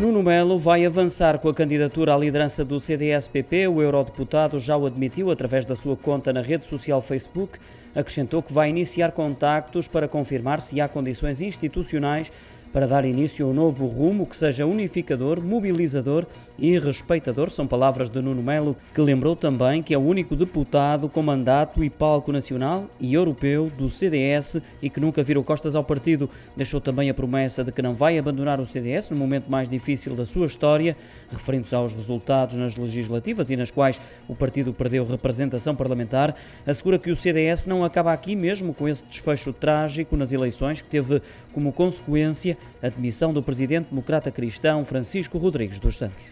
Nuno Melo vai avançar com a candidatura à liderança do CDS-PP. O eurodeputado já o admitiu através da sua conta na rede social Facebook. Acrescentou que vai iniciar contactos para confirmar se há condições institucionais para dar início a um novo rumo que seja unificador, mobilizador e respeitador. São palavras de Nuno Melo, que lembrou também que é o único deputado com mandato e palco nacional e europeu do CDS e que nunca virou costas ao partido. Deixou também a promessa de que não vai abandonar o CDS no momento mais difícil da sua história, referindo-se aos resultados nas legislativas e nas quais o partido perdeu representação parlamentar. Assegura que o CDS não acaba aqui mesmo com esse desfecho trágico nas eleições que teve como consequência a demissão do presidente democrata cristão Francisco Rodrigues dos Santos.